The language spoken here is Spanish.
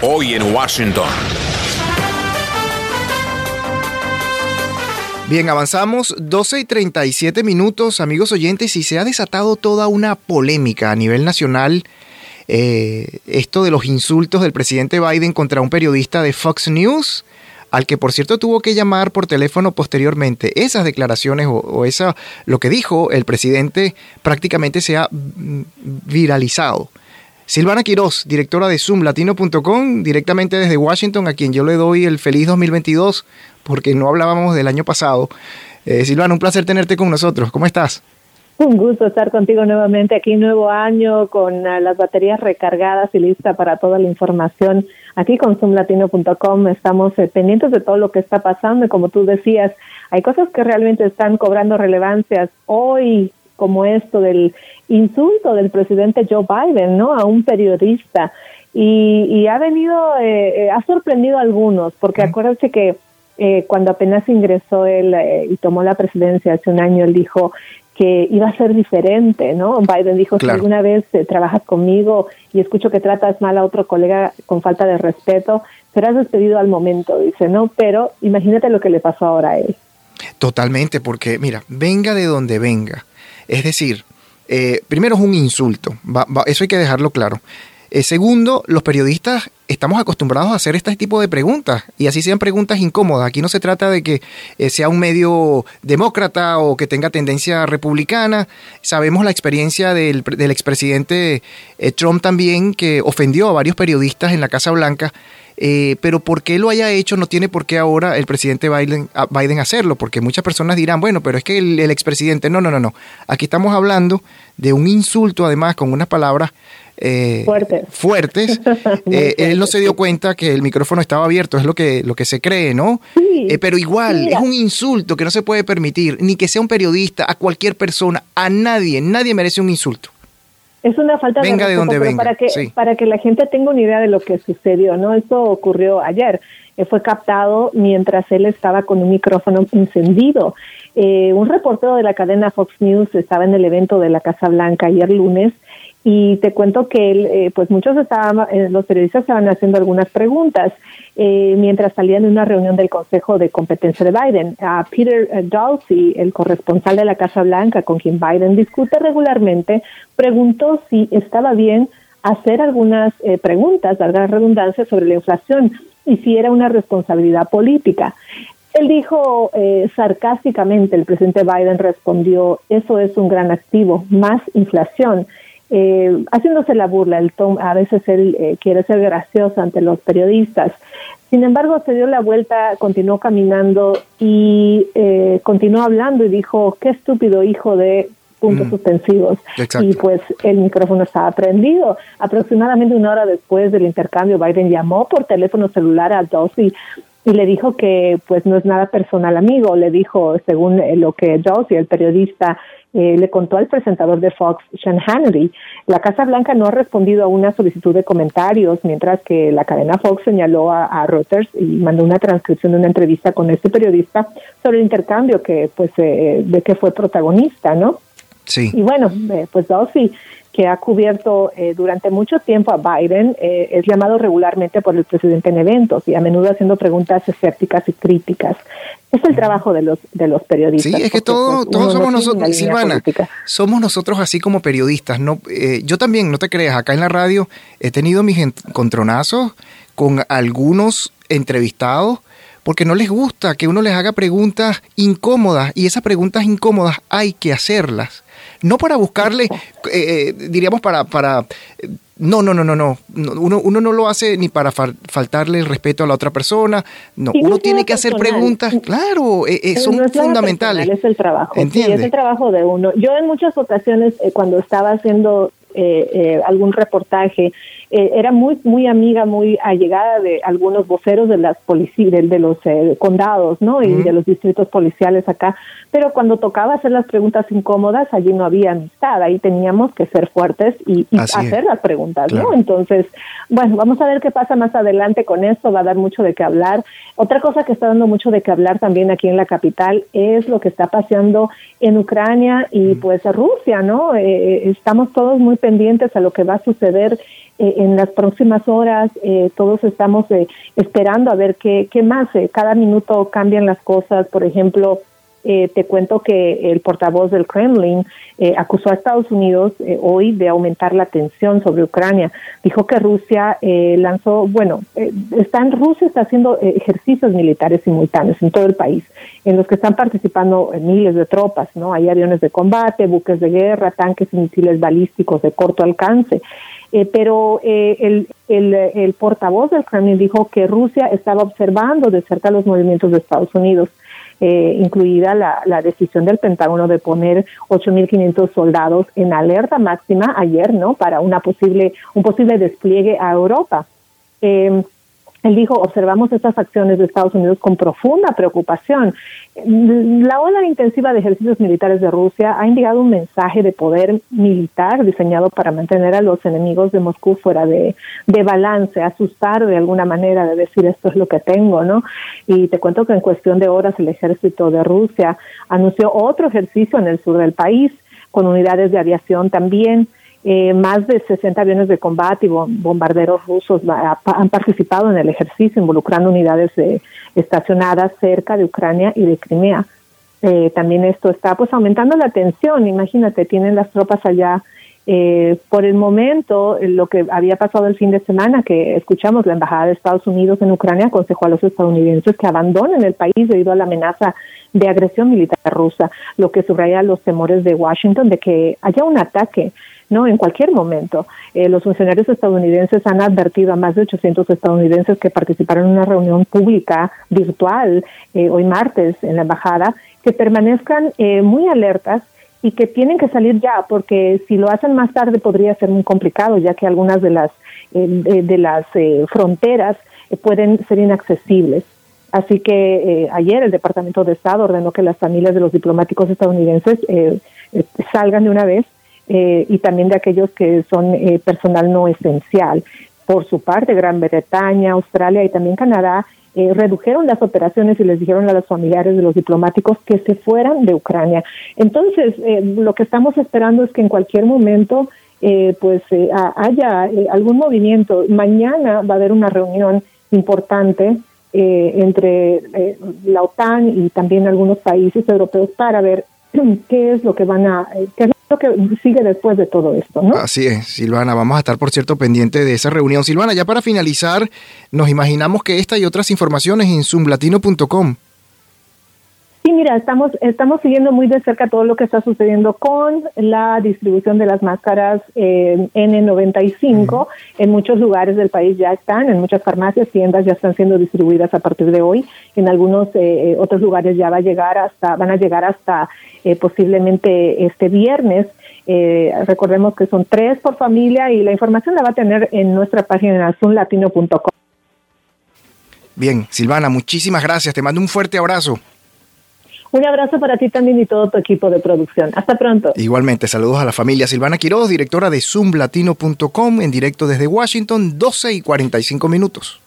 Hoy en Washington. Bien, avanzamos 12 y 37 minutos, amigos oyentes, y se ha desatado toda una polémica a nivel nacional. Eh, esto de los insultos del presidente Biden contra un periodista de Fox News, al que por cierto tuvo que llamar por teléfono posteriormente. Esas declaraciones o, o esa, lo que dijo el presidente prácticamente se ha mm, viralizado. Silvana Quiroz, directora de zoomlatino.com, directamente desde Washington, a quien yo le doy el feliz 2022, porque no hablábamos del año pasado. Eh, Silvana, un placer tenerte con nosotros. ¿Cómo estás? Un gusto estar contigo nuevamente aquí, nuevo año, con uh, las baterías recargadas y lista para toda la información. Aquí con zoomlatino.com estamos eh, pendientes de todo lo que está pasando y como tú decías, hay cosas que realmente están cobrando relevancias hoy, como esto del insulto del presidente Joe Biden, ¿no? A un periodista. Y, y ha venido, eh, eh, ha sorprendido a algunos, porque acuérdense que eh, cuando apenas ingresó él eh, y tomó la presidencia hace un año, él dijo que iba a ser diferente, ¿no? Biden dijo, Claro. si alguna vez eh, trabajas conmigo y escucho que tratas mal a otro colega con falta de respeto, serás despedido al momento, dice, ¿no? Pero imagínate lo que le pasó ahora a él. Totalmente, porque mira, venga de donde venga. Es decir, eh, primero es un insulto, va- va- eso hay que dejarlo claro. Eh, segundo, los periodistas estamos acostumbrados a hacer este tipo de preguntas y así sean preguntas incómodas. Aquí no se trata de que eh, sea un medio demócrata o que tenga tendencia republicana. Sabemos la experiencia del, del expresidente eh, Trump también que ofendió a varios periodistas en la Casa Blanca. Eh, pero por qué lo haya hecho no tiene por qué ahora el presidente Biden, a- Biden hacerlo, porque muchas personas dirán, bueno, pero es que el, el expresidente, no, no, no, no. Aquí estamos hablando de un insulto, además, con unas palabras eh, Fuertes. fuertes. Eh, él no se dio cuenta que el micrófono estaba abierto, es lo que, lo que se cree, ¿no? Sí, Eh, pero igual, mira. es un insulto que no se puede permitir, ni que sea un periodista, a cualquier persona, a nadie, nadie merece un insulto. Es una falta Venga de de respeto, donde pero venga, para que sí. para que la gente tenga una idea de lo que sucedió, ¿no? Esto ocurrió ayer. Eh, fue captado mientras él estaba con un micrófono encendido. Eh, un reportero de la cadena Fox News estaba en el evento de la Casa Blanca ayer lunes y te cuento que eh, pues muchos estaban, eh, los periodistas estaban haciendo algunas preguntas eh, mientras salían de una reunión del Consejo de Competencia de Biden. A Peter eh, Dawsey, el corresponsal de la Casa Blanca con quien Biden discute regularmente, preguntó si estaba bien hacer algunas eh, preguntas, larga redundancia, sobre la inflación y si era una responsabilidad política. Él dijo eh, sarcásticamente, el presidente Biden respondió, eso es un gran activo, más inflación. Eh, haciéndose la burla, el Tom, a veces él eh, quiere ser gracioso ante los periodistas. Sin embargo, se dio la vuelta, continuó caminando y eh, continuó hablando y dijo, qué estúpido hijo de puntos Mm. suspensivos. Exacto. Y pues el micrófono estaba prendido. Aproximadamente una hora después del intercambio, Biden llamó por teléfono celular a Dawsey y le dijo que pues no es nada personal amigo. Le dijo, según eh, lo que Dawsey, el periodista, eh, le contó al presentador de Fox, Sean Hannity. La Casa Blanca no ha respondido a una solicitud de comentarios, mientras que la cadena Fox señaló a, a Reuters y mandó una transcripción de una entrevista con este periodista sobre el intercambio que pues eh, de que fue protagonista, ¿no? Sí. Y bueno, eh, pues Dawsey, que ha cubierto eh, durante mucho tiempo a Biden, eh, es llamado regularmente por el presidente en eventos y a menudo haciendo preguntas escépticas y críticas. Es el trabajo de los de los periodistas. Sí, es que porque, todo, pues, todos somos no nosotros, Silvana, política. somos nosotros así como periodistas. No, eh, yo también, no te creas, acá en la radio he tenido mis encontronazos con algunos entrevistados porque no les gusta que uno les haga preguntas incómodas y esas preguntas incómodas hay que hacerlas. No para buscarle, eh, eh, diríamos, para... para no, no, no, no, no. No, Uno, uno no lo hace ni para fal- faltarle el respeto a la otra persona. No, Sí, uno tiene que hacer preguntas, claro, eh, eh, Eh, son no fundamentales. es el trabajo. Sí, ¿Entiende? es el trabajo de uno. Yo en muchas ocasiones, eh, cuando estaba haciendo eh, eh, algún reportaje, eh, era muy muy amiga, muy allegada de algunos voceros de las policías, de, de los eh, condados, ¿no? Y de los distritos policiales acá. Pero cuando tocaba hacer las preguntas incómodas, allí no había amistad. Ahí teníamos que ser fuertes y, y es. hacer las preguntas, Claro. ¿no? Entonces, bueno, vamos a ver qué pasa más adelante con esto. Va a dar mucho de qué hablar. Otra cosa que está dando mucho de qué hablar también aquí en la capital es lo que está pasando en Ucrania y pues Rusia, ¿no? Eh, estamos todos muy pendientes a lo que va a suceder eh, en las próximas horas todos estamos esperando a ver qué, más. cada minuto cambian las cosas. Por ejemplo, eh, te cuento que el portavoz del Kremlin eh, acusó a Estados Unidos eh, hoy de aumentar la tensión sobre Ucrania. Dijo que Rusia lanzó, bueno, está en Rusia está haciendo ejercicios militares simultáneos en todo el país, en los que están participando miles de tropas, ¿no? Hay aviones de combate, buques de guerra, tanques y misiles balísticos de corto alcance. Pero el, el, el portavoz del Kremlin dijo que Rusia estaba observando de cerca los movimientos de Estados Unidos eh, incluida la, la, decisión del Pentágono de poner 8.500 soldados en alerta máxima ayer, ¿no? Para una posible, un posible despliegue a Europa. Él dijo, observamos estas acciones de Estados Unidos con profunda preocupación. La ola intensiva de ejercicios militares de Rusia ha indicado un mensaje de poder militar diseñado para mantener a los enemigos de Moscú fuera de, balance, asustar de alguna manera, de decir esto es lo que tengo, ¿no? Y te cuento que en cuestión de horas el ejército de Rusia anunció otro ejercicio en el sur del país con unidades de aviación también eh, más de 60 aviones de combate y bombarderos rusos han participado en el ejercicio, involucrando unidades estacionadas cerca de Ucrania y de Crimea. Eh, también esto está pues aumentando la tensión. Imagínate, tienen las tropas allá. Eh, por el momento, lo que había pasado el fin de semana, que escuchamos la Embajada de Estados Unidos en Ucrania aconsejó a los estadounidenses que abandonen el país debido a la amenaza de agresión militar rusa, lo que subraya los temores de Washington de que haya un ataque ¿no? En cualquier momento. Eh, los funcionarios estadounidenses han advertido a más de 800 estadounidenses que participaron en una reunión pública virtual eh, hoy martes en la embajada que permanezcan eh, muy alertas y que tienen que salir ya porque si lo hacen más tarde podría ser muy complicado ya que algunas de las de, las fronteras pueden ser inaccesibles. Así que ayer el Departamento de Estado ordenó que las familias de los diplomáticos estadounidenses salgan de una vez eh, y también de aquellos que son eh, personal no esencial. Por su parte, Gran Bretaña, Australia y también Canadá eh, redujeron las operaciones y les dijeron a los familiares de los diplomáticos que se fueran de Ucrania. Entonces, lo que estamos esperando es que en cualquier momento pues haya algún movimiento. Mañana va a haber una reunión importante entre la OTAN y también algunos países europeos para ver qué es lo que van a, qué lo que sigue después de todo esto, ¿no? Así es, Silvana. Vamos a estar, por cierto, pendiente de esa reunión. Silvana, ya para finalizar, nos imaginamos que esta y otras informaciones en zoomlatino.com. Sí, mira, estamos, estamos siguiendo muy de cerca todo lo que está sucediendo con la distribución de las máscaras eh, N95. En muchos lugares del país ya están, en muchas farmacias, tiendas ya están siendo distribuidas a partir de hoy. En algunos eh, otros lugares ya va a llegar hasta, van a llegar hasta eh, posiblemente este viernes. recordemos que son tres por familia y la información la va a tener en nuestra página zoomlatino.com. Bien, Silvana, muchísimas gracias. Te mando un fuerte abrazo. Un abrazo para ti también y todo tu equipo de producción. Hasta pronto. Igualmente, saludos a la familia Silvana Quiroz, directora de zoomlatino.com, en directo desde Washington, 12 y 45 minutos.